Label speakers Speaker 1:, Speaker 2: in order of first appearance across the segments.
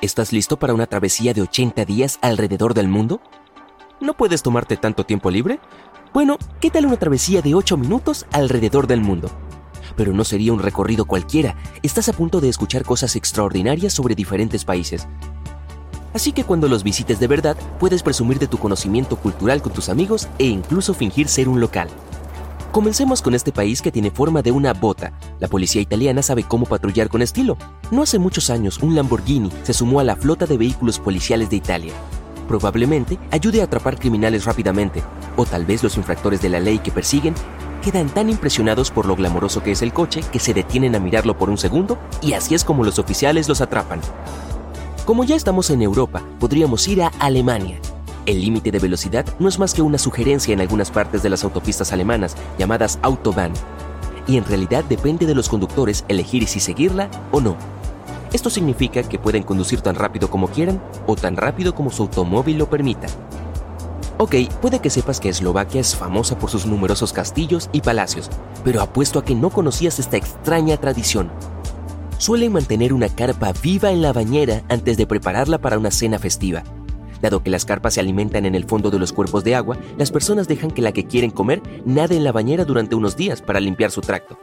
Speaker 1: ¿estás listo para una travesía de 80 días alrededor del mundo? ¿No puedes tomarte tanto tiempo libre? Bueno, ¿qué tal una travesía de 8 minutos alrededor del mundo? Pero no sería un recorrido cualquiera, estás a punto de escuchar cosas extraordinarias sobre diferentes países. Así que cuando los visites de verdad, puedes presumir de tu conocimiento cultural con tus amigos e incluso fingir ser un local. Comencemos con este país que tiene forma de una bota. La policía italiana sabe cómo patrullar con estilo. No hace muchos años, un Lamborghini se sumó a la flota de vehículos policiales de Italia. Probablemente ayude a atrapar criminales rápidamente, o tal vez los infractores de la ley que persiguen quedan tan impresionados por lo glamoroso que es el coche que se detienen a mirarlo por un segundo y así es como los oficiales los atrapan. Como ya estamos en Europa, podríamos ir a Alemania, el límite de velocidad no es más que una sugerencia en algunas partes de las autopistas alemanas, llamadas Autobahn, y en realidad depende de los conductores elegir si seguirla o no. Esto significa que pueden conducir tan rápido como quieran o tan rápido como su automóvil lo permita. Ok, puede que sepas que Eslovaquia es famosa por sus numerosos castillos y palacios, pero apuesto a que no conocías esta extraña tradición. Suelen mantener una carpa viva en la bañera antes de prepararla para una cena festiva. Dado que las carpas se alimentan en el fondo de los cuerpos de agua, las personas dejan que la que quieren comer nade en la bañera durante unos días para limpiar su tracto.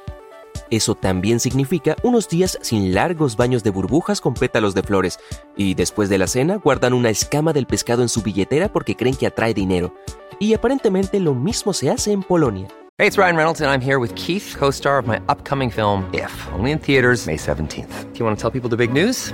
Speaker 1: Eso también significa unos días sin largos baños de burbujas con pétalos de flores, y después de la cena guardan una escama del pescado en su billetera porque creen que atrae dinero. Y aparentemente lo mismo se hace en Polonia.
Speaker 2: Hey, it's Ryan Reynolds, and I'm here with Keith, co star of my upcoming film, If, only in theaters, May 17th. Do you want to tell people the big news?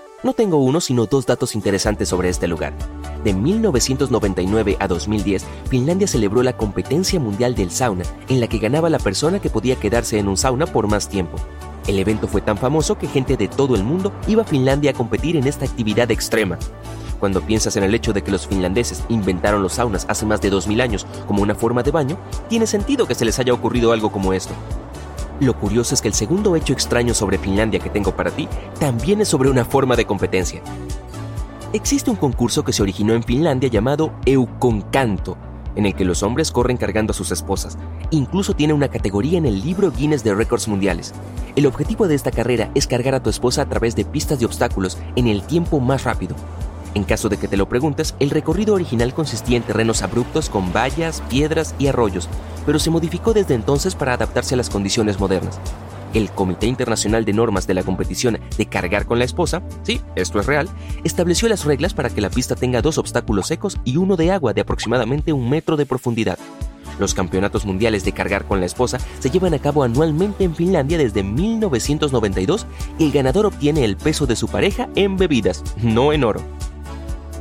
Speaker 1: No tengo uno, sino dos datos interesantes sobre este lugar. De 1999 a 2010, Finlandia celebró la competencia mundial del sauna, en la que ganaba la persona que podía quedarse en un sauna por más tiempo. El evento fue tan famoso que gente de todo el mundo iba a Finlandia a competir en esta actividad extrema. Cuando piensas en el hecho de que los finlandeses inventaron los saunas hace más de 2000 años como una forma de baño, tiene sentido que se les haya ocurrido algo como esto. Lo curioso es que el segundo hecho extraño sobre Finlandia que tengo para ti también es sobre una forma de competencia. Existe un concurso que se originó en Finlandia llamado Euconcanto, en el que los hombres corren cargando a sus esposas. Incluso tiene una categoría en el libro Guinness de Récords Mundiales. El objetivo de esta carrera es cargar a tu esposa a través de pistas de obstáculos en el tiempo más rápido. En caso de que te lo preguntes, el recorrido original consistía en terrenos abruptos con vallas, piedras y arroyos, pero se modificó desde entonces para adaptarse a las condiciones modernas. El Comité Internacional de Normas de la Competición de Cargar con la Esposa, sí, esto es real, estableció las reglas para que la pista tenga dos obstáculos secos y uno de agua de aproximadamente un metro de profundidad. Los campeonatos mundiales de cargar con la esposa se llevan a cabo anualmente en Finlandia desde 1992 y el ganador obtiene el peso de su pareja en bebidas, no en oro.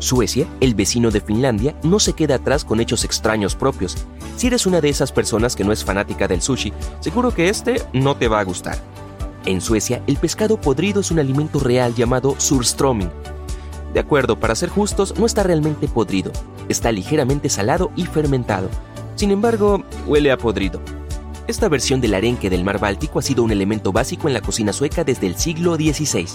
Speaker 1: Suecia, el vecino de Finlandia, no se queda atrás con hechos extraños propios. Si eres una de esas personas que no es fanática del sushi, seguro que este no te va a gustar. En Suecia, el pescado podrido es un alimento real llamado surströmming. De acuerdo, para ser justos, no está realmente podrido, está ligeramente salado y fermentado. Sin embargo, huele a podrido. Esta versión del arenque del mar Báltico ha sido un elemento básico en la cocina sueca desde el siglo XVI.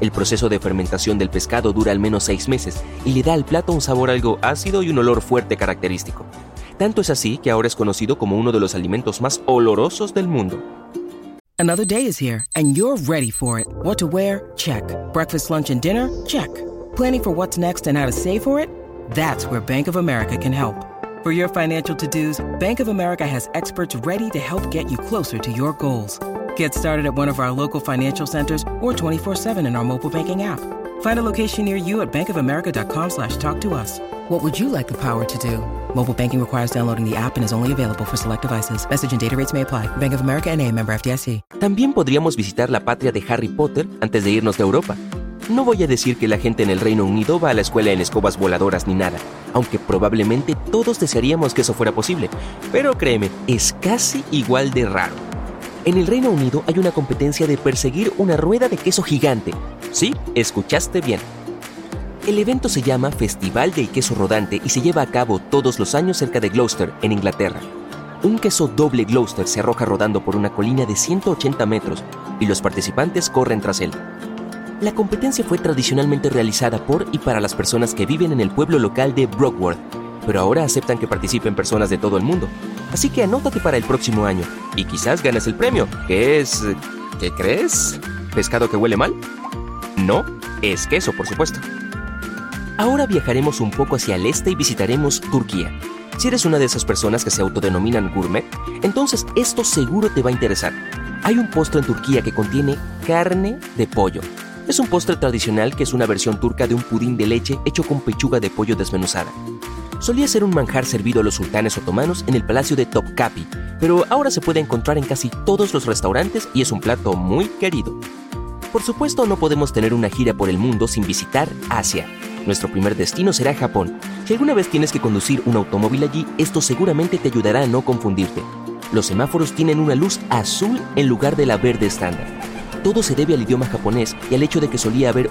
Speaker 1: El proceso de fermentación del pescado dura al menos seis meses y le da al plato un sabor algo ácido y un olor fuerte característico. Tanto es así que ahora es conocido como uno de los alimentos más olorosos del mundo.
Speaker 3: Another day is here and you're ready for it. What to wear? Check. Breakfast, lunch and dinner? Check. Planning for what's next and how to save for it? That's where Bank of America can help. For your financial to-dos, Bank of America has experts ready to help get you closer to your goals. Get started at one of our local financial centers or 24-7 in our mobile banking app. Find a location near you at bankofamerica.com slash talk to us. What would you like the power to do? Mobile banking requires downloading the app and is only available for select devices. Message and data rates may apply. Bank of America NA, member FDIC.
Speaker 1: También podríamos visitar la patria de Harry Potter antes de irnos de Europa. No voy a decir que la gente en el Reino Unido va a la escuela en escobas voladoras ni nada, aunque probablemente todos desearíamos que eso fuera posible. Pero créeme, es casi igual de raro. En el Reino Unido hay una competencia de perseguir una rueda de queso gigante. Sí, escuchaste bien. El evento se llama Festival del Queso Rodante y se lleva a cabo todos los años cerca de Gloucester, en Inglaterra. Un queso doble Gloucester se arroja rodando por una colina de 180 metros y los participantes corren tras él. La competencia fue tradicionalmente realizada por y para las personas que viven en el pueblo local de Brockworth, pero ahora aceptan que participen personas de todo el mundo. Así que anótate para el próximo año y quizás ganes el premio, que es... ¿Qué crees? ¿Pescado que huele mal? No, es queso, por supuesto. Ahora viajaremos un poco hacia el este y visitaremos Turquía. Si eres una de esas personas que se autodenominan gourmet, entonces esto seguro te va a interesar. Hay un postre en Turquía que contiene carne de pollo. Es un postre tradicional que es una versión turca de un pudín de leche hecho con pechuga de pollo desmenuzada. Solía ser un manjar servido a los sultanes otomanos en el palacio de Topkapi, pero ahora se puede encontrar en casi todos los restaurantes y es un plato muy querido. Por supuesto, no podemos tener una gira por el mundo sin visitar Asia. Nuestro primer destino será Japón. Si alguna vez tienes que conducir un automóvil allí, esto seguramente te ayudará a no confundirte. Los semáforos tienen una luz azul en lugar de la verde estándar. Todo se debe al idioma japonés y al hecho de que solía haber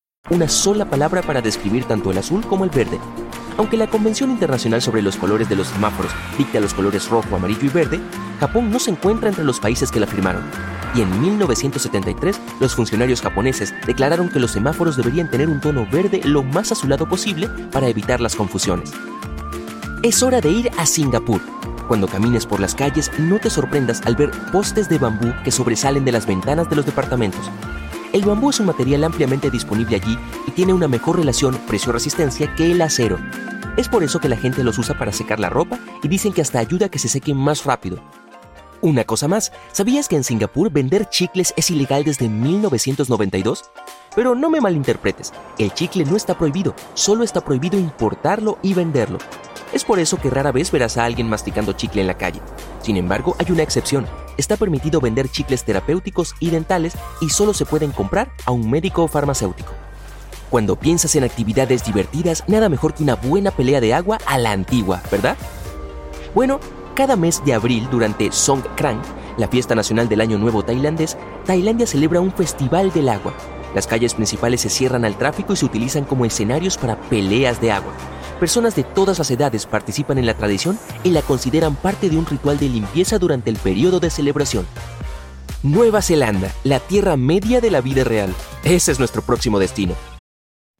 Speaker 1: Una sola palabra para describir tanto el azul como el verde. Aunque la Convención Internacional sobre los Colores de los Semáforos dicta los colores rojo, amarillo y verde, Japón no se encuentra entre los países que la firmaron. Y en 1973, los funcionarios japoneses declararon que los semáforos deberían tener un tono verde lo más azulado posible para evitar las confusiones. Es hora de ir a Singapur. Cuando camines por las calles, no te sorprendas al ver postes de bambú que sobresalen de las ventanas de los departamentos. El bambú es un material ampliamente disponible allí y tiene una mejor relación precio-resistencia que el acero. Es por eso que la gente los usa para secar la ropa y dicen que hasta ayuda a que se sequen más rápido. Una cosa más, ¿sabías que en Singapur vender chicles es ilegal desde 1992? Pero no me malinterpretes, el chicle no está prohibido, solo está prohibido importarlo y venderlo. Es por eso que rara vez verás a alguien masticando chicle en la calle. Sin embargo, hay una excepción. Está permitido vender chicles terapéuticos y dentales y solo se pueden comprar a un médico o farmacéutico. Cuando piensas en actividades divertidas, nada mejor que una buena pelea de agua a la antigua, ¿verdad? Bueno, cada mes de abril, durante Songkran, la fiesta nacional del Año Nuevo tailandés, Tailandia celebra un festival del agua. Las calles principales se cierran al tráfico y se utilizan como escenarios para peleas de agua. Personas de todas las edades participan en la tradición y la consideran parte de un ritual de limpieza durante el periodo de celebración. Nueva Zelanda, la tierra media de la vida real. Ese es nuestro próximo destino.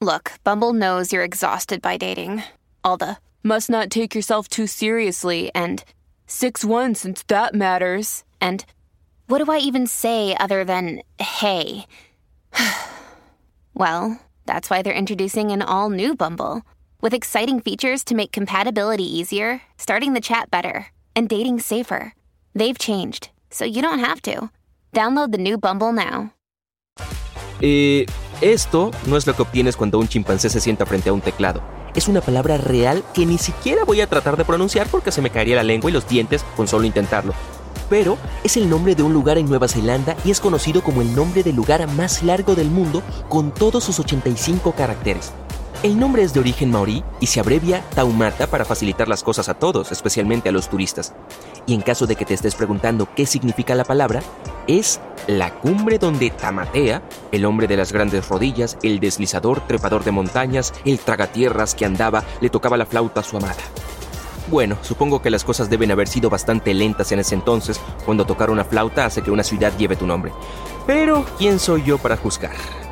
Speaker 4: Look, Bumble knows you're exhausted by dating. All the must not take yourself too seriously and 6 1 since that matters. And what do I even say other than hey? well, that's why they're introducing an all new Bumble with exciting features to make compatibility easier, starting the chat better, and dating safer. They've changed, so you don't have to. Download the new Bumble now.
Speaker 1: Eh, esto no es lo que obtienes cuando un chimpancé se sienta frente a un teclado. Es una palabra real que ni siquiera voy a tratar de pronunciar porque se me caería la lengua y los dientes con solo intentarlo. pero es el nombre de un lugar en Nueva Zelanda y es conocido como el nombre del lugar más largo del mundo con todos sus 85 caracteres. El nombre es de origen maorí y se abrevia Taumata para facilitar las cosas a todos, especialmente a los turistas. Y en caso de que te estés preguntando qué significa la palabra, es la cumbre donde Tamatea, el hombre de las grandes rodillas, el deslizador, trepador de montañas, el tragatierras que andaba, le tocaba la flauta a su amada. Bueno, supongo que las cosas deben haber sido bastante lentas en ese entonces, cuando tocar una flauta hace que una ciudad lleve tu nombre. Pero, ¿quién soy yo para juzgar?